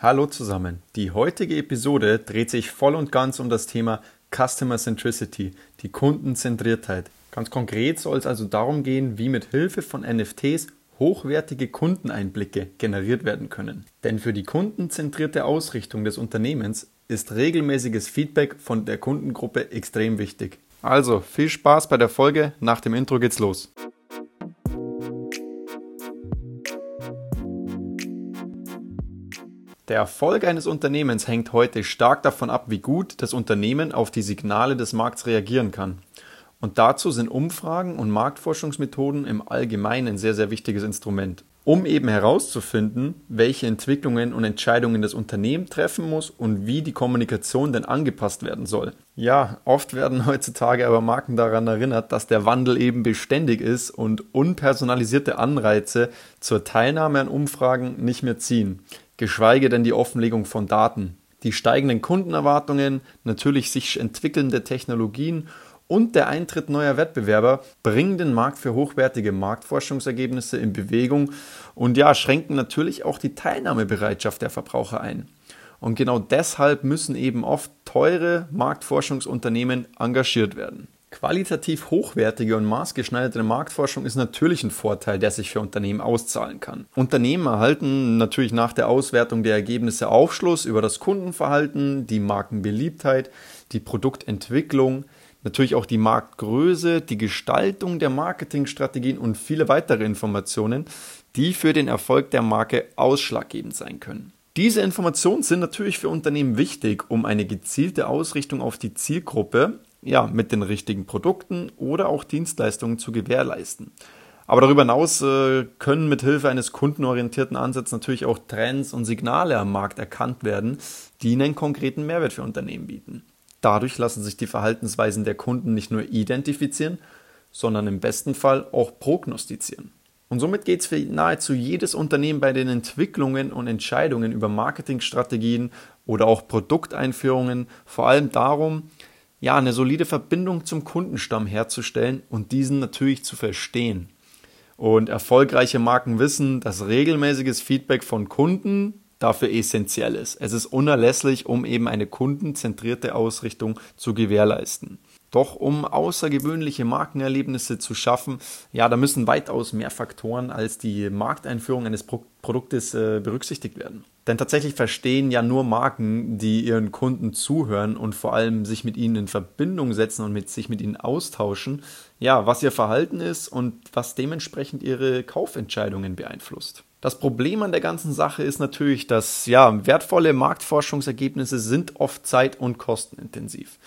Hallo zusammen. Die heutige Episode dreht sich voll und ganz um das Thema Customer Centricity, die Kundenzentriertheit. Ganz konkret soll es also darum gehen, wie mit Hilfe von NFTs hochwertige Kundeneinblicke generiert werden können. Denn für die kundenzentrierte Ausrichtung des Unternehmens ist regelmäßiges Feedback von der Kundengruppe extrem wichtig. Also viel Spaß bei der Folge, nach dem Intro geht's los. Der Erfolg eines Unternehmens hängt heute stark davon ab, wie gut das Unternehmen auf die Signale des Markts reagieren kann. Und dazu sind Umfragen und Marktforschungsmethoden im Allgemeinen ein sehr, sehr wichtiges Instrument, um eben herauszufinden, welche Entwicklungen und Entscheidungen das Unternehmen treffen muss und wie die Kommunikation denn angepasst werden soll. Ja, oft werden heutzutage aber Marken daran erinnert, dass der Wandel eben beständig ist und unpersonalisierte Anreize zur Teilnahme an Umfragen nicht mehr ziehen geschweige denn die Offenlegung von Daten. Die steigenden Kundenerwartungen, natürlich sich entwickelnde Technologien und der Eintritt neuer Wettbewerber bringen den Markt für hochwertige Marktforschungsergebnisse in Bewegung und ja, schränken natürlich auch die Teilnahmebereitschaft der Verbraucher ein. Und genau deshalb müssen eben oft teure Marktforschungsunternehmen engagiert werden. Qualitativ hochwertige und maßgeschneiderte Marktforschung ist natürlich ein Vorteil, der sich für Unternehmen auszahlen kann. Unternehmen erhalten natürlich nach der Auswertung der Ergebnisse Aufschluss über das Kundenverhalten, die Markenbeliebtheit, die Produktentwicklung, natürlich auch die Marktgröße, die Gestaltung der Marketingstrategien und viele weitere Informationen, die für den Erfolg der Marke ausschlaggebend sein können. Diese Informationen sind natürlich für Unternehmen wichtig, um eine gezielte Ausrichtung auf die Zielgruppe ja, mit den richtigen Produkten oder auch Dienstleistungen zu gewährleisten. Aber darüber hinaus äh, können mit Hilfe eines kundenorientierten Ansatzes natürlich auch Trends und Signale am Markt erkannt werden, die einen konkreten Mehrwert für Unternehmen bieten. Dadurch lassen sich die Verhaltensweisen der Kunden nicht nur identifizieren, sondern im besten Fall auch prognostizieren. Und somit geht es für nahezu jedes Unternehmen bei den Entwicklungen und Entscheidungen über Marketingstrategien oder auch Produkteinführungen vor allem darum, ja, eine solide Verbindung zum Kundenstamm herzustellen und diesen natürlich zu verstehen. Und erfolgreiche Marken wissen, dass regelmäßiges Feedback von Kunden dafür essentiell ist. Es ist unerlässlich, um eben eine kundenzentrierte Ausrichtung zu gewährleisten. Doch um außergewöhnliche Markenerlebnisse zu schaffen, ja, da müssen weitaus mehr Faktoren als die Markteinführung eines Pro Produktes äh, berücksichtigt werden. Denn tatsächlich verstehen ja nur Marken, die ihren Kunden zuhören und vor allem sich mit ihnen in Verbindung setzen und mit sich mit ihnen austauschen, ja, was ihr Verhalten ist und was dementsprechend ihre Kaufentscheidungen beeinflusst. Das Problem an der ganzen Sache ist natürlich, dass ja, wertvolle Marktforschungsergebnisse sind oft zeit- und kostenintensiv.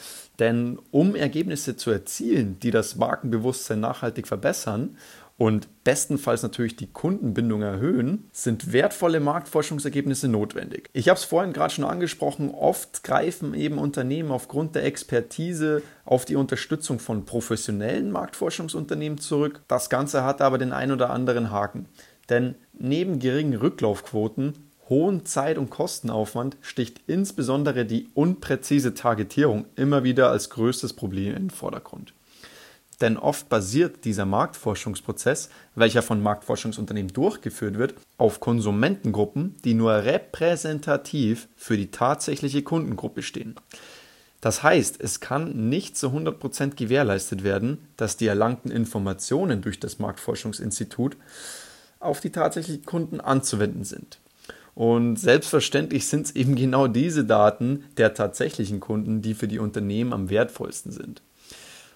Denn um Ergebnisse zu erzielen, die das Markenbewusstsein nachhaltig verbessern und bestenfalls natürlich die Kundenbindung erhöhen, sind wertvolle Marktforschungsergebnisse notwendig. Ich habe es vorhin gerade schon angesprochen, oft greifen eben Unternehmen aufgrund der Expertise auf die Unterstützung von professionellen Marktforschungsunternehmen zurück. Das Ganze hat aber den ein oder anderen Haken. Denn neben geringen Rücklaufquoten hohen Zeit- und Kostenaufwand sticht insbesondere die unpräzise Targetierung immer wieder als größtes Problem in den Vordergrund. Denn oft basiert dieser Marktforschungsprozess, welcher von Marktforschungsunternehmen durchgeführt wird, auf Konsumentengruppen, die nur repräsentativ für die tatsächliche Kundengruppe stehen. Das heißt, es kann nicht zu 100% gewährleistet werden, dass die erlangten Informationen durch das Marktforschungsinstitut auf die tatsächlichen Kunden anzuwenden sind. Und selbstverständlich sind es eben genau diese Daten der tatsächlichen Kunden, die für die Unternehmen am wertvollsten sind.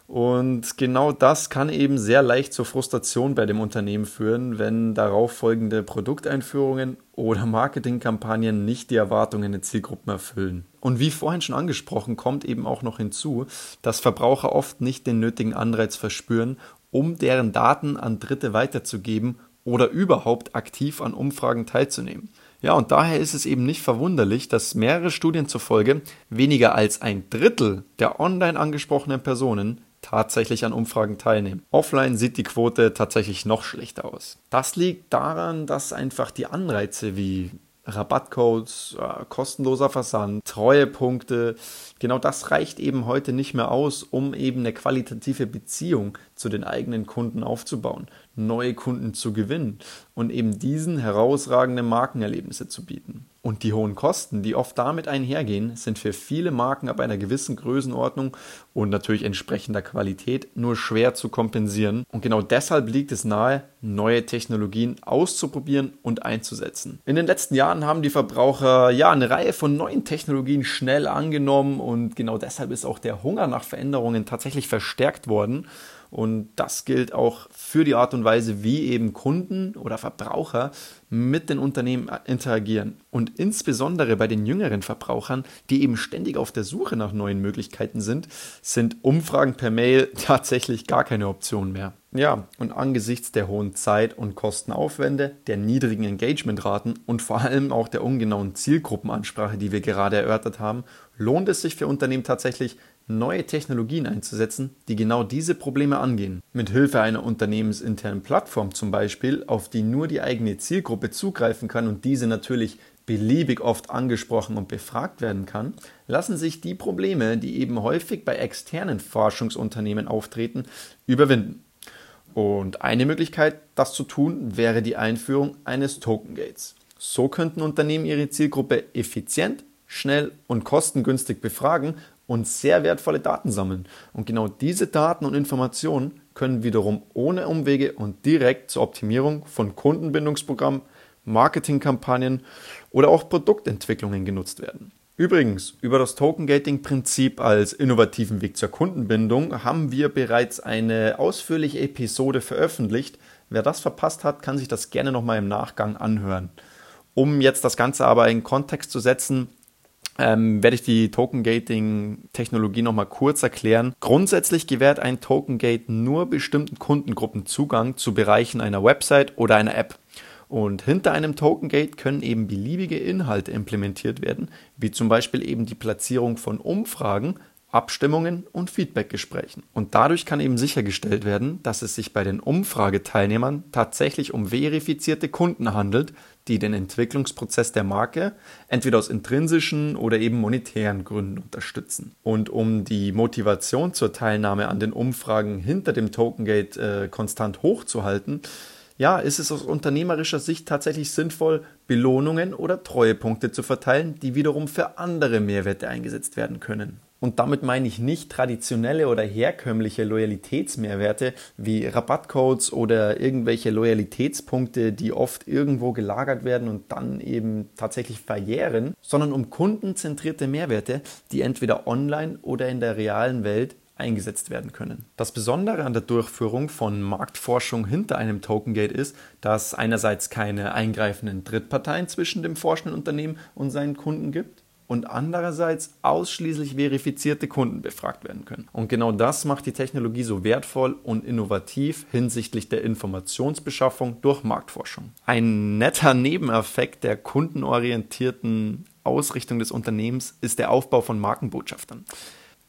Und genau das kann eben sehr leicht zur Frustration bei dem Unternehmen führen, wenn darauf folgende Produkteinführungen oder Marketingkampagnen nicht die Erwartungen der Zielgruppen erfüllen. Und wie vorhin schon angesprochen, kommt eben auch noch hinzu, dass Verbraucher oft nicht den nötigen Anreiz verspüren, um deren Daten an Dritte weiterzugeben oder überhaupt aktiv an Umfragen teilzunehmen. Ja, und daher ist es eben nicht verwunderlich, dass mehrere Studien zufolge weniger als ein Drittel der online angesprochenen Personen tatsächlich an Umfragen teilnehmen. Offline sieht die Quote tatsächlich noch schlechter aus. Das liegt daran, dass einfach die Anreize wie Rabattcodes, äh, kostenloser Versand, Treuepunkte. Genau das reicht eben heute nicht mehr aus, um eben eine qualitative Beziehung zu den eigenen Kunden aufzubauen. Neue Kunden zu gewinnen und eben diesen herausragende Markenerlebnisse zu bieten. Und die hohen Kosten, die oft damit einhergehen, sind für viele Marken ab einer gewissen Größenordnung und natürlich entsprechender Qualität nur schwer zu kompensieren. Und genau deshalb liegt es nahe, neue Technologien auszuprobieren und einzusetzen. In den letzten Jahren haben die Verbraucher ja eine Reihe von neuen Technologien schnell angenommen und genau deshalb ist auch der Hunger nach Veränderungen tatsächlich verstärkt worden. Und das gilt auch für die Art und Weise, wie eben Kunden oder Verbraucher mit den Unternehmen interagieren. Und insbesondere bei den jüngeren Verbrauchern, die eben ständig auf der Suche nach neuen Möglichkeiten sind, sind Umfragen per Mail tatsächlich gar keine Option mehr. Ja, und angesichts der hohen Zeit- und Kostenaufwände, der niedrigen Engagementraten und vor allem auch der ungenauen Zielgruppenansprache, die wir gerade erörtert haben, lohnt es sich für Unternehmen tatsächlich, neue Technologien einzusetzen, die genau diese Probleme angehen. Mit Hilfe einer unternehmensinternen Plattform zum Beispiel, auf die nur die eigene Zielgruppe zugreifen kann und diese natürlich beliebig oft angesprochen und befragt werden kann, lassen sich die Probleme, die eben häufig bei externen Forschungsunternehmen auftreten, überwinden. Und eine Möglichkeit, das zu tun, wäre die Einführung eines Token Gates. So könnten Unternehmen ihre Zielgruppe effizient, schnell und kostengünstig befragen und sehr wertvolle Daten sammeln. Und genau diese Daten und Informationen können wiederum ohne Umwege und direkt zur Optimierung von Kundenbindungsprogrammen, Marketingkampagnen oder auch Produktentwicklungen genutzt werden. Übrigens, über das Token Gating Prinzip als innovativen Weg zur Kundenbindung haben wir bereits eine ausführliche Episode veröffentlicht. Wer das verpasst hat, kann sich das gerne nochmal im Nachgang anhören. Um jetzt das Ganze aber in Kontext zu setzen, ähm, werde ich die Token Gating Technologie nochmal kurz erklären. Grundsätzlich gewährt ein Token Gate nur bestimmten Kundengruppen Zugang zu Bereichen einer Website oder einer App. Und hinter einem Token Gate können eben beliebige Inhalte implementiert werden, wie zum Beispiel eben die Platzierung von Umfragen, Abstimmungen und Feedbackgesprächen. Und dadurch kann eben sichergestellt werden, dass es sich bei den Umfrageteilnehmern tatsächlich um verifizierte Kunden handelt, die den Entwicklungsprozess der Marke entweder aus intrinsischen oder eben monetären Gründen unterstützen. Und um die Motivation zur Teilnahme an den Umfragen hinter dem Tokengate äh, konstant hochzuhalten, ja, ist es aus unternehmerischer Sicht tatsächlich sinnvoll, Belohnungen oder Treuepunkte zu verteilen, die wiederum für andere Mehrwerte eingesetzt werden können. Und damit meine ich nicht traditionelle oder herkömmliche Loyalitätsmehrwerte wie Rabattcodes oder irgendwelche Loyalitätspunkte, die oft irgendwo gelagert werden und dann eben tatsächlich verjähren, sondern um kundenzentrierte Mehrwerte, die entweder online oder in der realen Welt eingesetzt werden können. Das Besondere an der Durchführung von Marktforschung hinter einem Tokengate ist, dass einerseits keine eingreifenden Drittparteien zwischen dem forschenden Unternehmen und seinen Kunden gibt und andererseits ausschließlich verifizierte Kunden befragt werden können. Und genau das macht die Technologie so wertvoll und innovativ hinsichtlich der Informationsbeschaffung durch Marktforschung. Ein netter Nebeneffekt der kundenorientierten Ausrichtung des Unternehmens ist der Aufbau von Markenbotschaftern.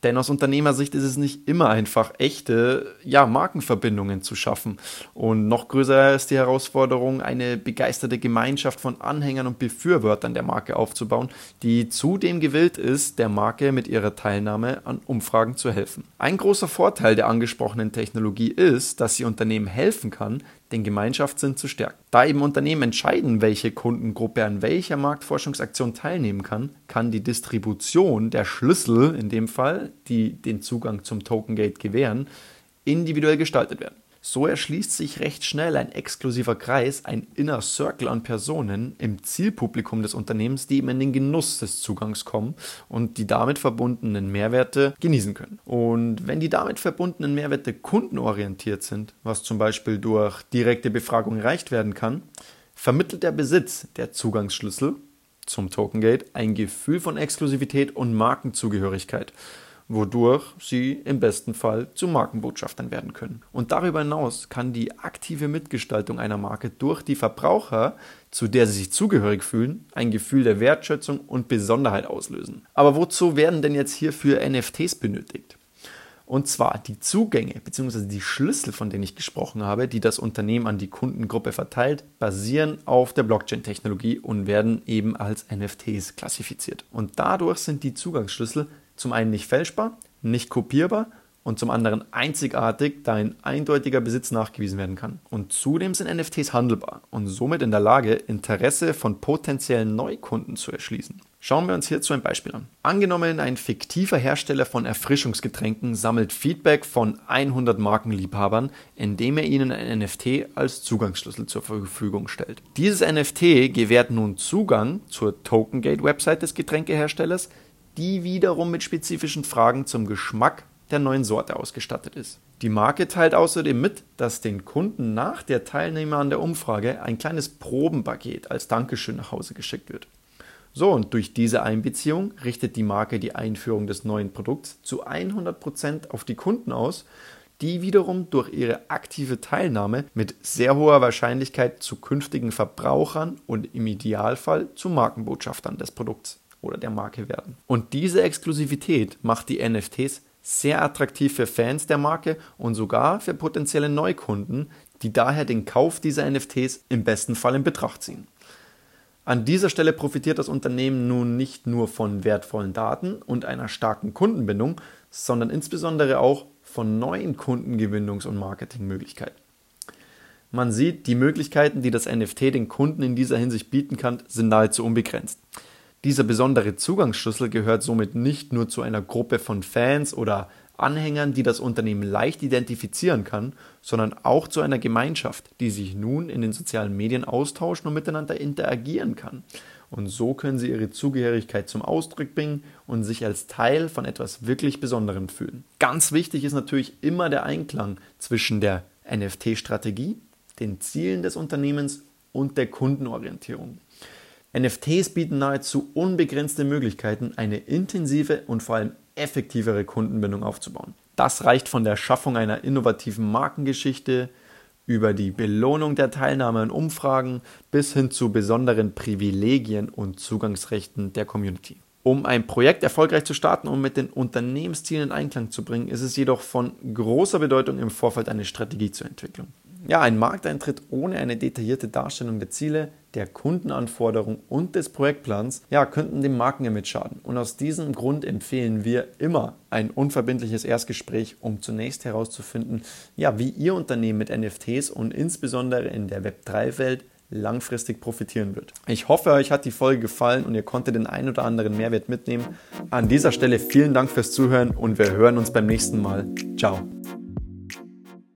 Denn aus Unternehmersicht ist es nicht immer einfach, echte ja, Markenverbindungen zu schaffen. Und noch größer ist die Herausforderung, eine begeisterte Gemeinschaft von Anhängern und Befürwortern der Marke aufzubauen, die zudem gewillt ist, der Marke mit ihrer Teilnahme an Umfragen zu helfen. Ein großer Vorteil der angesprochenen Technologie ist, dass sie Unternehmen helfen kann, den Gemeinschaftssinn zu stärken. Da eben Unternehmen entscheiden, welche Kundengruppe an welcher Marktforschungsaktion teilnehmen kann, kann die Distribution der Schlüssel, in dem Fall, die den Zugang zum Token Gate gewähren, individuell gestaltet werden. So erschließt sich recht schnell ein exklusiver Kreis, ein Inner Circle an Personen im Zielpublikum des Unternehmens, die eben in den Genuss des Zugangs kommen und die damit verbundenen Mehrwerte genießen können. Und wenn die damit verbundenen Mehrwerte kundenorientiert sind, was zum Beispiel durch direkte Befragung erreicht werden kann, vermittelt der Besitz der Zugangsschlüssel zum Tokengate ein Gefühl von Exklusivität und Markenzugehörigkeit wodurch sie im besten Fall zu Markenbotschaftern werden können. Und darüber hinaus kann die aktive Mitgestaltung einer Marke durch die Verbraucher, zu der sie sich zugehörig fühlen, ein Gefühl der Wertschätzung und Besonderheit auslösen. Aber wozu werden denn jetzt hierfür NFTs benötigt? Und zwar die Zugänge bzw. die Schlüssel, von denen ich gesprochen habe, die das Unternehmen an die Kundengruppe verteilt, basieren auf der Blockchain-Technologie und werden eben als NFTs klassifiziert. Und dadurch sind die Zugangsschlüssel zum einen nicht fälschbar, nicht kopierbar und zum anderen einzigartig, da ein eindeutiger Besitz nachgewiesen werden kann. Und zudem sind NFTs handelbar und somit in der Lage, Interesse von potenziellen Neukunden zu erschließen. Schauen wir uns hierzu ein Beispiel an. Angenommen, ein fiktiver Hersteller von Erfrischungsgetränken sammelt Feedback von 100 Markenliebhabern, indem er ihnen ein NFT als Zugangsschlüssel zur Verfügung stellt. Dieses NFT gewährt nun Zugang zur Tokengate-Website des Getränkeherstellers, die wiederum mit spezifischen Fragen zum Geschmack der neuen Sorte ausgestattet ist. Die Marke teilt außerdem mit, dass den Kunden nach der Teilnahme an der Umfrage ein kleines Probenpaket als Dankeschön nach Hause geschickt wird. So, und durch diese Einbeziehung richtet die Marke die Einführung des neuen Produkts zu 100% auf die Kunden aus, die wiederum durch ihre aktive Teilnahme mit sehr hoher Wahrscheinlichkeit zu künftigen Verbrauchern und im Idealfall zu Markenbotschaftern des Produkts oder der Marke werden. Und diese Exklusivität macht die NFTs sehr attraktiv für Fans der Marke und sogar für potenzielle Neukunden, die daher den Kauf dieser NFTs im besten Fall in Betracht ziehen. An dieser Stelle profitiert das Unternehmen nun nicht nur von wertvollen Daten und einer starken Kundenbindung, sondern insbesondere auch von neuen Kundengewinnungs- und Marketingmöglichkeiten. Man sieht, die Möglichkeiten, die das NFT den Kunden in dieser Hinsicht bieten kann, sind nahezu unbegrenzt. Dieser besondere Zugangsschlüssel gehört somit nicht nur zu einer Gruppe von Fans oder Anhängern, die das Unternehmen leicht identifizieren kann, sondern auch zu einer Gemeinschaft, die sich nun in den sozialen Medien austauschen und miteinander interagieren kann. Und so können sie ihre Zugehörigkeit zum Ausdruck bringen und sich als Teil von etwas wirklich Besonderem fühlen. Ganz wichtig ist natürlich immer der Einklang zwischen der NFT-Strategie, den Zielen des Unternehmens und der Kundenorientierung. NFTs bieten nahezu unbegrenzte Möglichkeiten, eine intensive und vor allem effektivere Kundenbindung aufzubauen. Das reicht von der Schaffung einer innovativen Markengeschichte über die Belohnung der Teilnahme an Umfragen bis hin zu besonderen Privilegien und Zugangsrechten der Community. Um ein Projekt erfolgreich zu starten und mit den Unternehmenszielen in Einklang zu bringen, ist es jedoch von großer Bedeutung, im Vorfeld eine Strategie zu entwickeln. Ja, ein Markteintritt ohne eine detaillierte Darstellung der Ziele, der Kundenanforderungen und des Projektplans, ja, könnten dem Markenimage schaden. Und aus diesem Grund empfehlen wir immer ein unverbindliches Erstgespräch, um zunächst herauszufinden, ja, wie Ihr Unternehmen mit NFTs und insbesondere in der Web3-Welt langfristig profitieren wird. Ich hoffe, euch hat die Folge gefallen und ihr konntet den ein oder anderen Mehrwert mitnehmen. An dieser Stelle vielen Dank fürs Zuhören und wir hören uns beim nächsten Mal. Ciao.